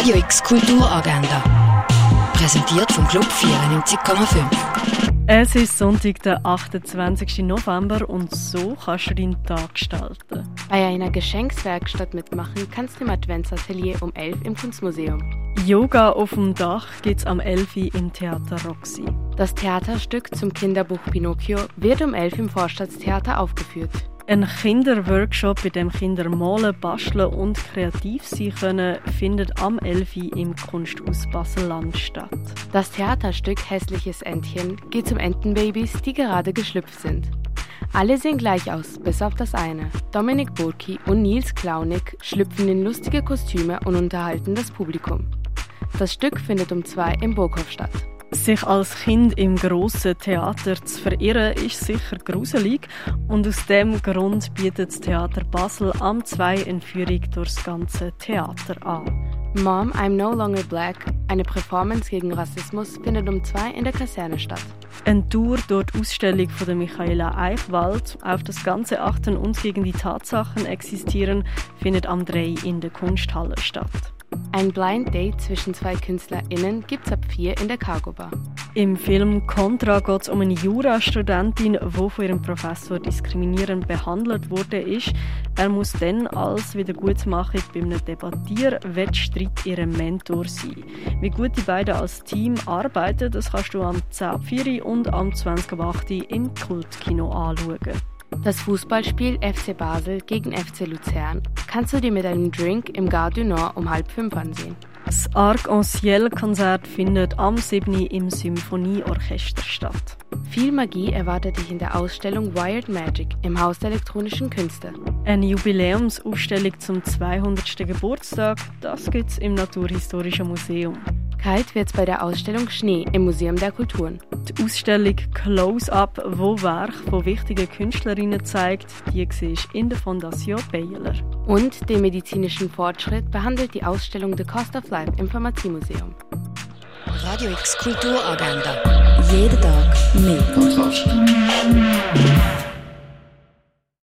Radio X Kulturagenda. Präsentiert vom Club 94,5. Es ist Sonntag, der 28. November und so kannst du deinen Tag gestalten. Bei einer Geschenkswerkstatt mitmachen kannst du im Adventsatelier um 11 im Kunstmuseum. Yoga auf dem Dach gibt's am 11 im Theater Roxy. Das Theaterstück zum Kinderbuch Pinocchio wird um 11 im Vorstadtstheater aufgeführt. Ein Kinderworkshop, bei dem Kinder malen, basteln und kreativ sein können, findet am 11 im Kunsthaus Basel-Land statt. Das Theaterstück Hässliches Entchen geht um Entenbabys, die gerade geschlüpft sind. Alle sehen gleich aus, bis auf das eine. Dominik Burki und Nils Klaunig schlüpfen in lustige Kostüme und unterhalten das Publikum. Das Stück findet um zwei im Burghof statt. Sich als Kind im grossen Theater zu verirren, ist sicher gruselig und aus dem Grund bietet das Theater Basel am 2 eine Führung durchs ganze Theater an. Mom, I'm No Longer Black, eine Performance gegen Rassismus, findet um 2 in der Kaserne statt. Eine Tour durch die Ausstellung von der Michaela Eichwald auf das ganze Achten und gegen die Tatsachen existieren, findet am 3 in der Kunsthalle statt. Ein Blind Date zwischen zwei KünstlerInnen gibt's ab 4 in der Cargo Bar. Im Film Contra geht es um eine Jurastudentin, die von ihrem Professor diskriminierend behandelt wurde. Er muss dann als Wiedergutmachung bei einem Debattierwettstreit ihrem Mentor sein. Wie gut die beiden als Team arbeiten, das kannst du am 10.04 und am 20.08 im Kultkino anschauen. Das Fußballspiel FC Basel gegen FC Luzern kannst du dir mit einem Drink im Gare du Nord um halb fünf ansehen. Das Arc-en-Ciel-Konzert findet am 7. im Symphonieorchester statt. Viel Magie erwartet dich in der Ausstellung Wired Magic im Haus der elektronischen Künste. Eine Jubiläumsausstellung zum 200. Geburtstag, das gibt's im Naturhistorischen Museum. Kalt wird's bei der Ausstellung Schnee im Museum der Kulturen. Die Ausstellung Close-Up, wo Werk von wichtigen Künstlerinnen zeigt, die siehst in der Fondation Baylor. Und den medizinischen Fortschritt behandelt die Ausstellung The Cost of Life im Pharmaziemuseum. Radio X Kulturagenda. Jeden Tag mehr.